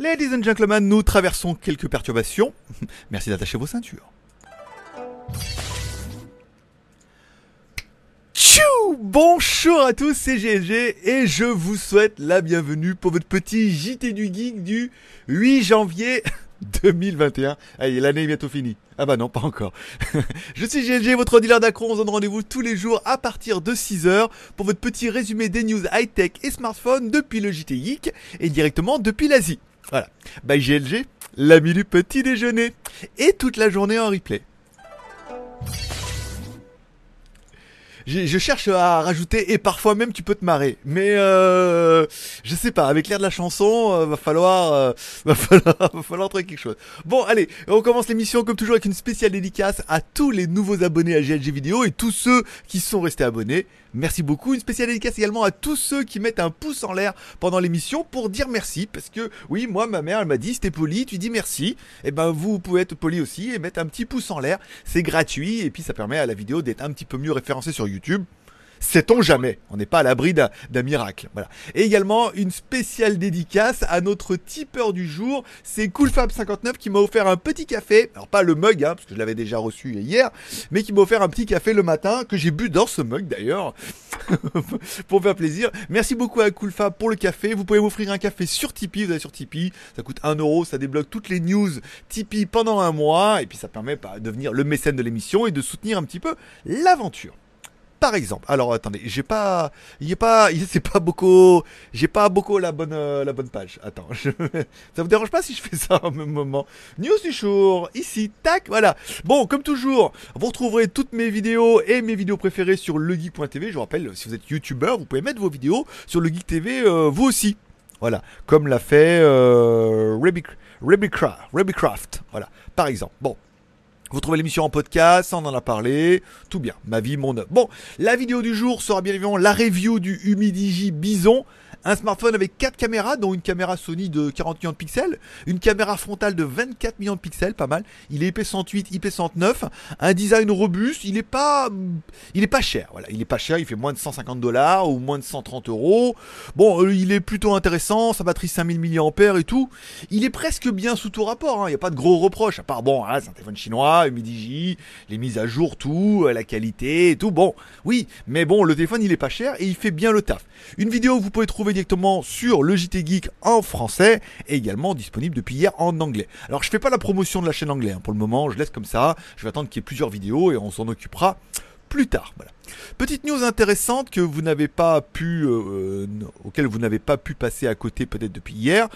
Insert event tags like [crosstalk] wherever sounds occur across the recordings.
Ladies and gentlemen, nous traversons quelques perturbations. [laughs] Merci d'attacher vos ceintures. Tchou Bonjour à tous, c'est GLG et je vous souhaite la bienvenue pour votre petit JT du Geek du 8 janvier [laughs] 2021. Allez, l'année est bientôt finie. Ah bah non, pas encore. [laughs] je suis GLG, votre dealer d'accro. On se donne rendez-vous tous les jours à partir de 6h pour votre petit résumé des news high-tech et smartphone depuis le JT Geek et directement depuis l'Asie. Voilà. Bye GLG, l'ami du petit déjeuner. Et toute la journée en replay. Je, je cherche à rajouter et parfois même tu peux te marrer. Mais euh, je sais pas, avec l'air de la chanson, euh, va falloir, euh, [laughs] va falloir, va falloir trouver quelque chose. Bon, allez, on commence l'émission comme toujours avec une spéciale dédicace à tous les nouveaux abonnés à GLG Vidéo et tous ceux qui sont restés abonnés. Merci beaucoup. Une spéciale dédicace également à tous ceux qui mettent un pouce en l'air pendant l'émission pour dire merci. Parce que oui, moi, ma mère, elle m'a dit, t'es poli, tu dis merci. Et ben, vous pouvez être poli aussi et mettre un petit pouce en l'air. C'est gratuit et puis ça permet à la vidéo d'être un petit peu mieux référencée sur YouTube. Sait-on jamais On n'est pas à l'abri d'un miracle. Voilà. Et également une spéciale dédicace à notre tipeur du jour. C'est CoolFab59 qui m'a offert un petit café. Alors pas le mug, hein, parce que je l'avais déjà reçu hier, mais qui m'a offert un petit café le matin que j'ai bu dans ce mug d'ailleurs [laughs] pour faire plaisir. Merci beaucoup à CoolFab pour le café. Vous pouvez m'offrir un café sur Tipeee. Vous allez sur Tipeee, ça coûte 1 euro, ça débloque toutes les news Tipeee pendant un mois et puis ça permet de devenir le mécène de l'émission et de soutenir un petit peu l'aventure par exemple. Alors attendez, j'ai pas, il pas, c'est pas beaucoup, j'ai pas beaucoup la bonne, euh, la bonne page. Attends, je- [laughs] ça vous dérange pas si je fais ça au même moment? News du jour, ici, tac, voilà. Bon, comme toujours, vous retrouverez toutes mes vidéos et mes vidéos préférées sur legeek.tv. Je vous rappelle, si vous êtes youtubeur, vous pouvez mettre vos vidéos sur le euh, vous aussi. Voilà, comme l'a fait euh. Voilà, par exemple. Bon. Vous trouvez l'émission en podcast, on en a parlé, tout bien, ma vie, mon œuvre. Bon, la vidéo du jour sera bien évidemment la review du Humidigi Bison, un smartphone avec 4 caméras, dont une caméra Sony de 40 millions de pixels, une caméra frontale de 24 millions de pixels, pas mal. Il est IP108, IP109, un design robuste, il est pas, il est pas cher, voilà, il est pas cher, il fait moins de 150 dollars ou moins de 130 euros. Bon, euh, il est plutôt intéressant, sa batterie 5000 mAh et tout. Il est presque bien sous tout rapport, hein, il n'y a pas de gros reproches, à part, bon, c'est un téléphone chinois, Humidigi, les mises à jour, tout, euh, la qualité et tout. Bon, oui, mais bon, le téléphone il est pas cher et il fait bien le taf. Une vidéo que vous pouvez trouver directement sur le JT Geek en français et également disponible depuis hier en anglais. Alors je fais pas la promotion de la chaîne anglais hein, pour le moment, je laisse comme ça. Je vais attendre qu'il y ait plusieurs vidéos et on s'en occupera plus tard. Petite news intéressante que vous n'avez pas pu, euh, euh, auquel vous n'avez pas pu passer à côté peut-être depuis hier.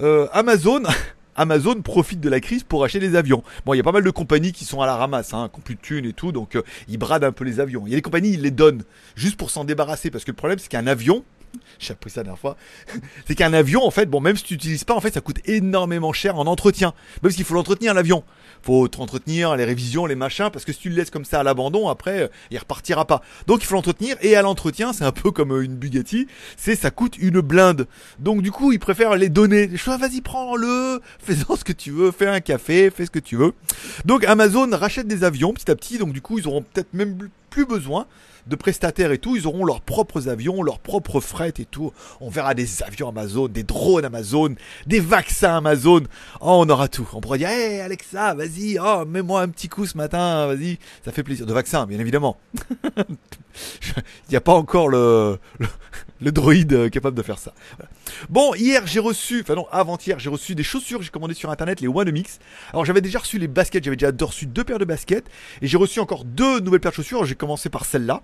Euh, Amazon. [laughs] Amazon profite de la crise pour acheter des avions. Bon, il y a pas mal de compagnies qui sont à la ramasse, hein, qui ont plus de thunes et tout, donc ils bradent un peu les avions. Il y a des compagnies, ils les donnent juste pour s'en débarrasser, parce que le problème, c'est qu'un avion, [laughs] j'ai appris ça la dernière fois, [laughs] c'est qu'un avion, en fait, bon, même si tu n'utilises pas, en fait, ça coûte énormément cher en entretien. Même parce qu'il faut l'entretenir, l'avion. Faut entretenir les révisions, les machins, parce que si tu le laisses comme ça à l'abandon, après, euh, il repartira pas. Donc il faut l'entretenir, et à l'entretien, c'est un peu comme euh, une Bugatti, c'est ça coûte une blinde. Donc du coup, ils préfèrent les donner. Je vas-y, prends-le, fais-en ce que tu veux, fais un café, fais ce que tu veux. Donc Amazon rachète des avions petit à petit, donc du coup, ils auront peut-être même plus besoin de prestataires et tout, ils auront leurs propres avions, leurs propres fret et tout. On verra des avions Amazon, des drones Amazon, des vaccins Amazon. Oh, on aura tout. On pourra dire, hé Alexa, vas-y, oh, mets-moi un petit coup ce matin, vas-y. Ça fait plaisir. De vaccins, bien évidemment. [laughs] Il n'y a pas encore le, le, le droïde euh, capable de faire ça. Bon, hier j'ai reçu, enfin non, avant-hier j'ai reçu des chaussures, j'ai commandé sur internet les One Mix. Alors j'avais déjà reçu les baskets, j'avais déjà reçu deux paires de baskets et j'ai reçu encore deux nouvelles paires de chaussures. J'ai commencé par celle-là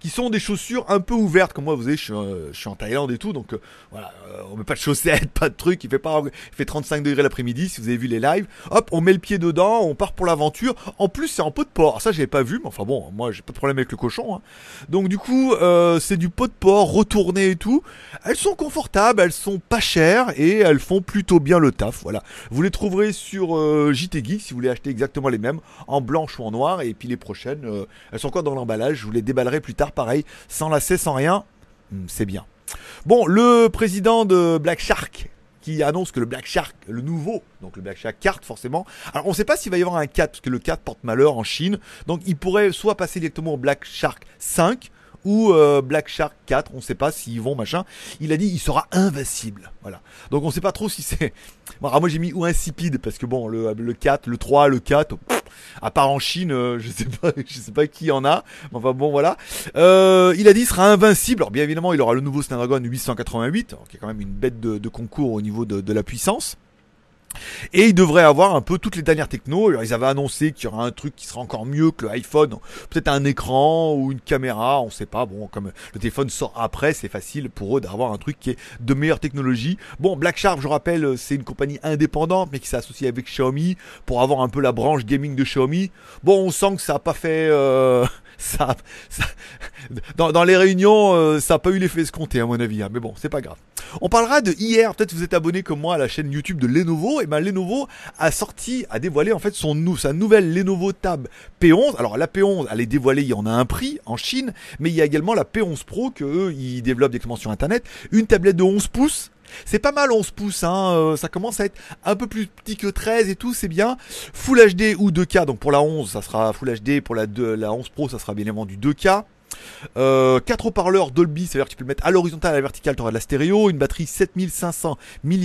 qui sont des chaussures un peu ouvertes. Comme moi vous savez je suis, euh, en Thaïlande et tout donc euh, voilà euh, on met pas de chaussettes [laughs] pas de trucs il fait pas il fait 35 degrés l'après-midi si vous avez vu les lives. Hop on met le pied dedans on part pour l'aventure. En plus c'est en pot de porc. Alors ça j'avais pas vu mais enfin bon moi j'ai pas de problème avec le cochon hein. donc du coup c'est du pot de porc retourné et tout. Elles sont confortables elles sont pas chères et elles font plutôt bien le taf voilà. Vous les trouverez sur euh, JT Geek si vous voulez acheter exactement les mêmes en blanche ou en noir. Et puis les prochaines elles sont encore dans l'emballage je vous les déballerai plus tard pareil, sans lacet, sans rien, Hmm, c'est bien. Bon, le président de Black Shark qui annonce que le Black Shark, le nouveau, donc le Black Shark 4 forcément. Alors on ne sait pas s'il va y avoir un 4 parce que le 4 porte malheur en Chine, donc il pourrait soit passer directement au Black Shark 5 ou euh, Black Shark 4, on sait pas s'ils vont machin. Il a dit il sera invincible. Voilà. Donc on sait pas trop si c'est. [laughs] Bon, moi j'ai mis ou insipide parce que bon le, le 4, le 3, le 4, à part en Chine, euh, je sais pas, [laughs] sais pas qui en a. Enfin bon voilà. Euh, il a dit il sera invincible. Alors bien évidemment il aura le nouveau Snapdragon 888, qui est quand même une bête de, concours au niveau de la puissance. Et ils devraient avoir un peu toutes les dernières technos. Alors, ils avaient annoncé qu'il y aura un truc qui sera encore mieux que le iPhone. Peut-être un écran ou une caméra, on sait pas. Bon, comme le téléphone sort après, c'est facile pour eux d'avoir un truc qui est de meilleure technologie. Bon, Black Shark, je rappelle, c'est une compagnie indépendante, mais qui s'est associée avec Xiaomi pour avoir un peu la branche gaming de Xiaomi. Bon, on sent que ça a pas fait... Euh, ça, dans, les réunions, euh, ça n'a pas eu l'effet escompté à mon avis. Hein. mais bon, c'est pas grave. On parlera de hier. Peut-être vous êtes abonné comme moi à la chaîne YouTube de Lenovo. Et ben Lenovo a sorti, a dévoilé en fait son sa nouvelle Lenovo Tab P11. Alors la P11, elle est dévoilée, il y en a un prix en Chine, mais il y a également la P11 Pro que eux, ils développent directement sur Internet. Une tablette de 11 pouces c'est pas mal 11 pouces, hein, euh, ça commence à être un peu plus petit que 13 et tout, c'est bien. Full HD ou 2K, donc pour la 11 ça sera Full HD, pour la, 2, la 11 Pro ça sera bien évidemment du 2K. Euh, 4 haut-parleurs Dolby, c'est-à-dire que tu peux le mettre à l'horizontale, à la verticale, tu auras de la stéréo, une batterie 7500 mAh.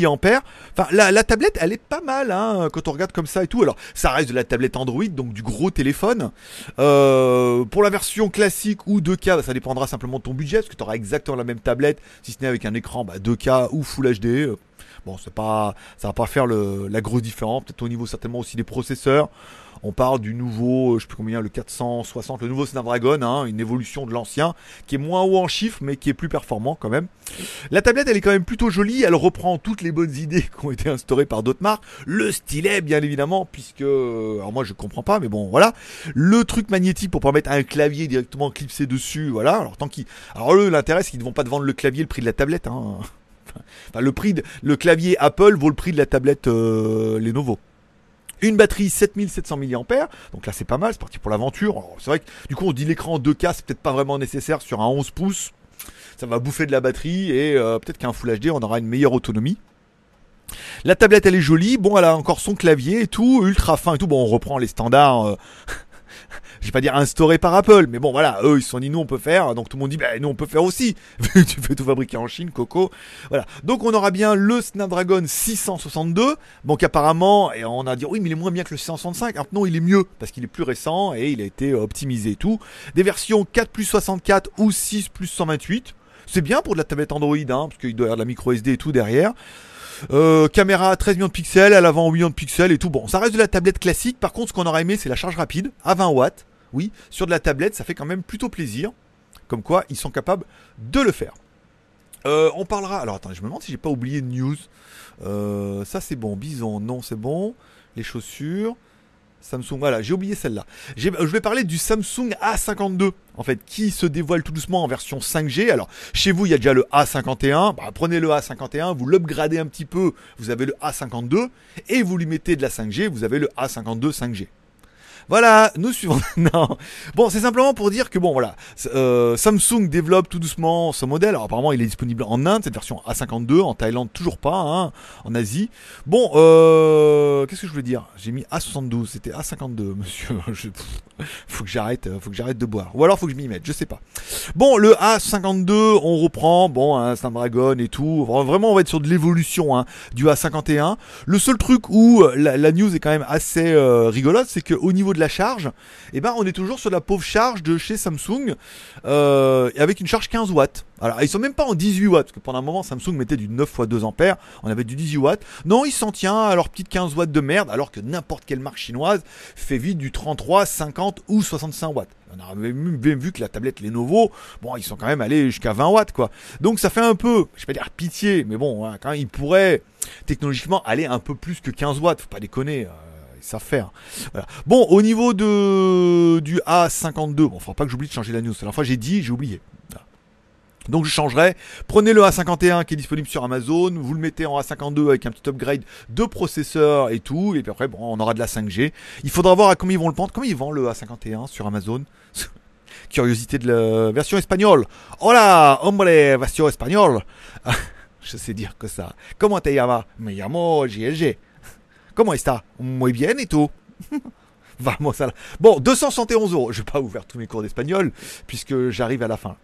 Enfin, la, la, tablette, elle est pas mal, hein, quand on regarde comme ça et tout. Alors, ça reste de la tablette Android, donc du gros téléphone. Euh, pour la version classique ou 2K, bah, ça dépendra simplement de ton budget, parce que tu auras exactement la même tablette, si ce n'est avec un écran bah, 2K ou Full HD. Bon, c'est pas, ça va pas faire le, la grosse différence. Peut-être au niveau certainement aussi des processeurs. On parle du nouveau, euh, je sais plus combien, le 460, le nouveau Snapdragon, hein, une évolution de l'ancien, qui est moins haut en chiffres, mais qui est plus performant quand même. La tablette, elle est quand même plutôt jolie. Elle reprend toutes les bonnes idées [laughs] qui ont été instaurées par d'autres marques. Le stylet, bien évidemment, puisque, euh, alors moi je comprends pas, mais bon, voilà. Le truc magnétique pour permettre un clavier directement clipsé dessus, voilà. Alors tant qu'ils, alors eux, l'intérêt, c'est qu'ils ne vont pas te vendre le clavier le prix de la tablette, hein. [laughs] Enfin, le prix le clavier Apple vaut le prix de la tablette euh, Lenovo. Une batterie 7700 mAh, donc là c'est pas mal, c'est parti pour l'aventure. C'est vrai que du coup on dit l'écran 2K, c'est peut-être pas vraiment nécessaire sur un 11 pouces. Ça va bouffer de la batterie et euh, peut-être qu'un Full HD on aura une meilleure autonomie. La tablette elle est jolie, bon elle a encore son clavier et tout, ultra fin et tout. Bon on reprend les standards. Euh, je vais pas dire instauré par Apple, mais bon voilà, eux ils se sont dit nous on peut faire, donc tout le monde dit bah nous on peut faire aussi, vu [laughs] que tu fais tout fabriquer en Chine, Coco, voilà. Donc on aura bien le Snapdragon 662, donc apparemment, et on a dit oui mais il est moins bien que le 665, maintenant il est mieux, parce qu'il est plus récent et il a été optimisé et tout. Des versions 4 plus 64 ou 6 plus 128, c'est bien pour de la tablette Android, hein, parce qu'il doit y avoir de la micro SD et tout derrière. Euh, caméra 13 millions de pixels, à l'avant 8 millions de pixels et tout. Bon, ça reste de la tablette classique. Par contre, ce qu'on aurait aimé, c'est la charge rapide à 20 watts. Oui, sur de la tablette, ça fait quand même plutôt plaisir. Comme quoi, ils sont capables de le faire. Euh, on parlera. Alors attendez, je me demande si j'ai pas oublié de news. Euh, ça c'est bon. Bison, non, c'est bon. Les chaussures. Samsung, voilà, j'ai oublié celle-là. Je vais parler du Samsung A52, en fait, qui se dévoile tout doucement en version 5G. Alors, chez vous, il y a déjà le A51. Bah, prenez le A51, vous l'upgradez un petit peu, vous avez le A52, et vous lui mettez de la 5G, vous avez le A52 5G. Voilà, nous suivons. [laughs] non. Bon, c'est simplement pour dire que bon, voilà, euh, Samsung développe tout doucement ce modèle. Alors apparemment, il est disponible en Inde, cette version A52, en Thaïlande toujours pas, hein, en Asie. Bon, euh, qu'est-ce que je voulais dire? J'ai mis A72, c'était A52, [laughs] monsieur. Faut que j'arrête, faut que j'arrête de boire. Ou alors faut que je m'y mette, je sais pas. Bon, le A52, on reprend, bon, un Snapdragon et tout. Vraiment, on va être sur de l'évolution hein, du A51. Le seul truc où la, la, news est quand même assez euh, rigolote, c'est qu'au niveau de la charge, eh ben, on est toujours sur la pauvre charge de chez Samsung, euh, avec une charge 15 watts. Alors, ils sont même pas en 18 watts, parce que pendant un moment, Samsung mettait du 9 x 2 ampères, on avait du 18 watts. Non, il s'en tient à leur petite 15 watts de merde, alors que n'importe quelle marque chinoise fait vite du 33, 50 ou 65 watts. On a même vu que la tablette Lenovo, bon, ils sont quand même allés jusqu'à 20 watts, quoi. Donc ça fait un peu, je vais dire pitié, mais bon, hein, quand ils pourraient technologiquement aller un peu plus que 15 watts, faut pas déconner. Euh, ils savent faire. Bon, au niveau de du A52, bon, faut pas que j'oublie de changer la news. La dernière fois j'ai dit, j'ai oublié. Donc je changerai. Prenez le A51 qui est disponible sur Amazon, vous le mettez en A52 avec un petit upgrade de processeur et tout, et puis après bon, on aura de la 5G. Il faudra voir à combien ils vont le prendre. Comment ils vendent le A51 sur Amazon? [laughs] Curiosité de la version espagnole. Hola, hombre, version espagnole. [laughs] je sais dire que ça. Comment te llamas? Me llamo GLG. Comment está? Muy bien, et tout Enfin, moi, ça. Bon, 271 euros. Je vais pas faire tous mes cours d'espagnol puisque j'arrive à la fin.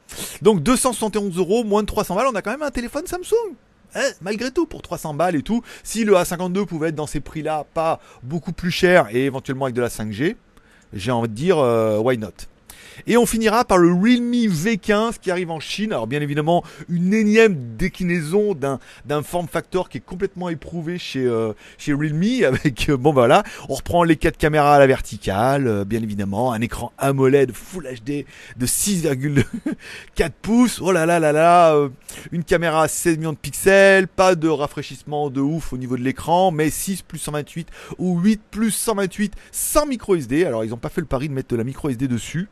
Donc 271 euros, moins de 300 balles. On a quand même un téléphone Samsung. Eh, malgré tout, pour 300 balles et tout, si le A52 pouvait être dans ces prix-là, pas beaucoup plus cher et éventuellement avec de la 5G, j'ai envie de dire, euh, why not? Et on finira par le Realme V15 qui arrive en Chine. Alors bien évidemment, une énième déclinaison d'un, d'un form factor qui est complètement éprouvé chez, euh, chez Realme. [laughs] Avec, euh, bon bah on reprend les quatre caméras à la verticale, euh, bien évidemment, un écran AMOLED Full HD de 6,4 [laughs] pouces. Oh là là là là, une caméra à 16 millions de pixels, pas de rafraîchissement de ouf au niveau de l'écran, mais 6 plus 128 ou 8 plus 128 sans micro SD. Alors ils n'ont pas fait le pari de mettre de la micro SD dessus.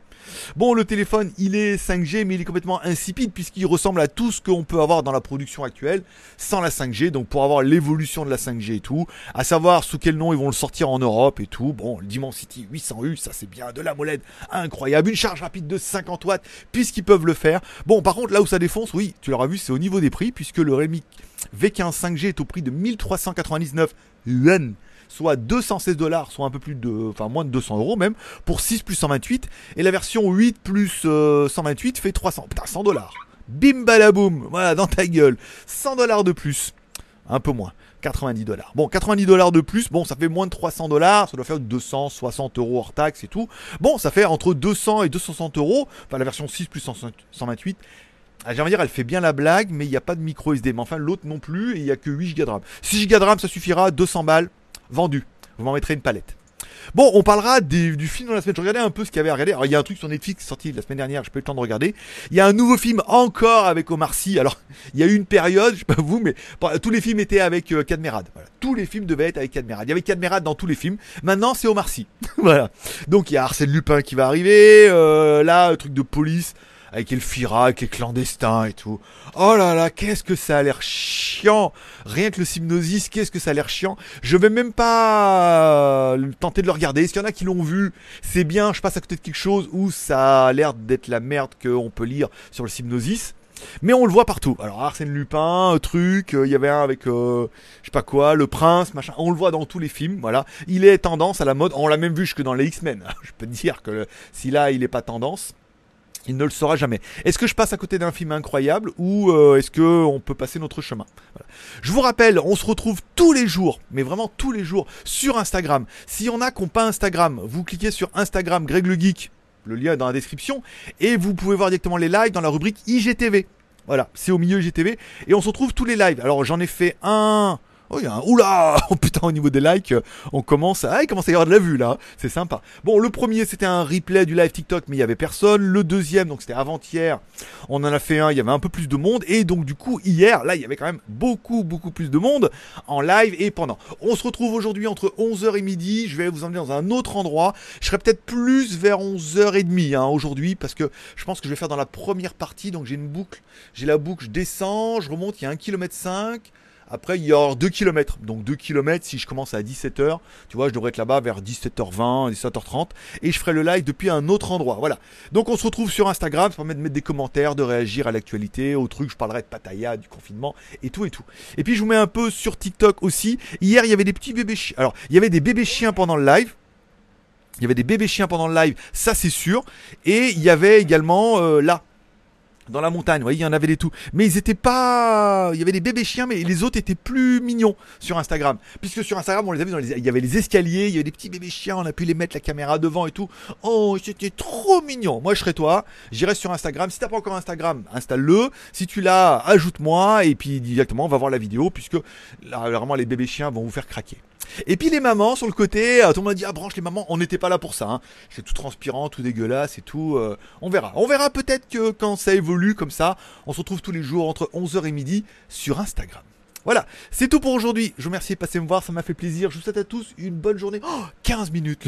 Bon, le téléphone, il est 5G, mais il est complètement insipide puisqu'il ressemble à tout ce qu'on peut avoir dans la production actuelle sans la 5G. Donc, pour avoir l'évolution de la 5G et tout, à savoir sous quel nom ils vont le sortir en Europe et tout. Bon, le Dimensity 800U, ça c'est bien, de la molette incroyable, une charge rapide de 50 watts puisqu'ils peuvent le faire. Bon, par contre, là où ça défonce, oui, tu l'auras vu, c'est au niveau des prix puisque le Redmi V15 5G est au prix de 1399 yuan soit 216 dollars, soit un peu plus de, enfin moins de 200 euros même, pour 6 plus 128. Et la version 8 plus 128 euh, fait 300. Putain, 100 dollars. Bim balaboum, voilà, dans ta gueule. 100 dollars de plus. Un peu moins. 90 dollars. Bon, 90 dollars de plus, bon, ça fait moins de 300 dollars, ça doit faire 260 euros hors taxe et tout. Bon, ça fait entre 200 et 260 euros, enfin la version 6 plus 128. Ah, J'ai envie de dire, elle fait bien la blague, mais il n'y a pas de micro SD. Mais enfin, l'autre non plus, et il n'y a que 8 Go de RAM. 6 Go de RAM, ça suffira, 200 balles, vendu. Vous m'en mettrez une palette. Bon, on parlera du film dans la semaine. Je regardais un peu ce qu'il y avait à regarder. Alors, il y a un truc sur Netflix sorti la semaine dernière, je pas eu le temps de regarder. Il y a un nouveau film encore avec Omar Sy. Alors, [laughs] il y a eu une période, je sais pas vous, mais tous les films étaient avec euh. Tous les films devaient être avec Cadmerad. Il y avait Cadmerad dans tous les films. Maintenant, c'est Omar Sy. [laughs] voilà. Donc, il y a Arsène Lupin qui va arriver. Euh, là, un truc de police avec Elfira, avec les clandestins et tout. Oh là là, qu'est-ce que ça a l'air chiant Rien que le Sypnosis, qu'est-ce que ça a l'air chiant Je vais même pas euh, tenter de le regarder. Est-ce qu'il y en a qui l'ont vu? C'est bien, je passe à côté de quelque chose où ça a l'air d'être la merde qu'on peut lire sur le Sypnosis. Mais on le voit partout. Alors Arsène Lupin, truc, euh, il y avait un avec euh, je sais pas quoi, le prince, machin. On le voit dans tous les films, voilà. Il est tendance à la mode. On l'a même vu jusque dans les X-Men. [laughs] Je peux te dire que si là il est pas tendance, il ne le saura jamais. Est-ce que je passe à côté d'un film incroyable ou euh, est-ce que on peut passer notre chemin? Je vous rappelle, on se retrouve tous les jours, mais vraiment tous les jours, sur Instagram. S'il y en a qui n'ont pas Instagram, vous cliquez sur Instagram Greg le Geek, le lien est dans la description, et vous pouvez voir directement les lives dans la rubrique IGTV. Voilà, c'est au milieu IGTV, et on se retrouve tous les lives. Alors j'en ai fait un Oh, il y a un... Oula [laughs] Oh putain, au niveau des likes, on commence à... Ah, il commence à y avoir de la vue, là. C'est sympa. Bon, le premier, c'était un replay du live TikTok, mais il y avait personne. Le deuxième, donc c'était avant-hier, on en a fait un, il y avait un peu plus de monde. Et donc, du coup, hier, là, il y avait quand même beaucoup, beaucoup plus de monde en live et pendant. On se retrouve aujourd'hui entre 11h et midi. Je vais vous emmener dans un autre endroit. Je serai peut-être plus vers 11h30 hein, aujourd'hui, parce que je pense que je vais faire dans la première partie. Donc, j'ai une boucle. J'ai la boucle, je descends, je remonte, il y a 1 km 5 après, il y a 2 km. Donc 2 km, si je commence à 17h, tu vois, je devrais être là-bas vers 17h20, 17h30. Et je ferai le live depuis un autre endroit. Voilà. Donc on se retrouve sur Instagram. Ça permet de mettre des commentaires, de réagir à l'actualité, au truc. Je parlerai de Pataya, du confinement et tout et tout. Et puis je vous mets un peu sur TikTok aussi. Hier, il y avait des petits bébés chiens. Alors, il y avait des bébés chiens pendant le live. Il y avait des bébés chiens pendant le live, ça c'est sûr. Et il y avait également euh, là, dans la montagne, vous voyez, il y en avait des tout. Mais ils étaient pas. Il y avait des bébés chiens, mais les autres étaient plus mignons sur Instagram. Puisque sur Instagram, on les a vus dans les. Il y avait les escaliers, il y avait des petits bébés chiens, on a pu les mettre la caméra devant et tout. Oh, c'était trop mignon. Moi, je serais toi. J'irai sur Instagram. Si t'as pas encore Instagram, installe-le. Si tu l'as, ajoute-moi. Et puis directement, on va voir la vidéo. Puisque là, vraiment, les bébés chiens vont vous faire craquer. Et puis les mamans sur le côté, euh, tout le monde a dit ah branche les mamans, on n'était pas là pour ça. Hein. C'est tout transpirant, tout dégueulasse et tout. Euh, on verra. On verra peut-être que quand ça évolue comme ça, on se retrouve tous les jours entre 11h et midi sur Instagram. Voilà, c'est tout pour aujourd'hui. Je vous remercie de passer me voir, ça m'a fait plaisir. Je vous souhaite à tous une bonne journée. Oh, 15 minutes,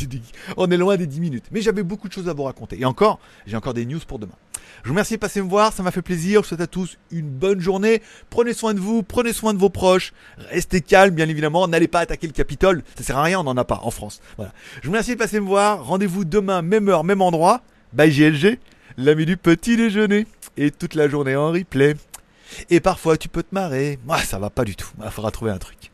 [laughs] on est loin des 10 minutes. Mais j'avais beaucoup de choses à vous raconter. Et encore, j'ai encore des news pour demain. Je vous remercie de passer me voir, ça m'a fait plaisir. Je vous souhaite à tous une bonne journée. Prenez soin de vous, prenez soin de vos proches. Restez calme, bien évidemment. N'allez pas attaquer le Capitole. Ça sert à rien, on n'en a pas en France. Voilà. Je vous remercie de passer me voir. Rendez-vous demain, même heure, même endroit. Bye GLG, l'ami du petit déjeuner. Et toute la journée en replay. Et parfois tu peux te marrer. Moi, ça va pas du tout. Il faudra trouver un truc.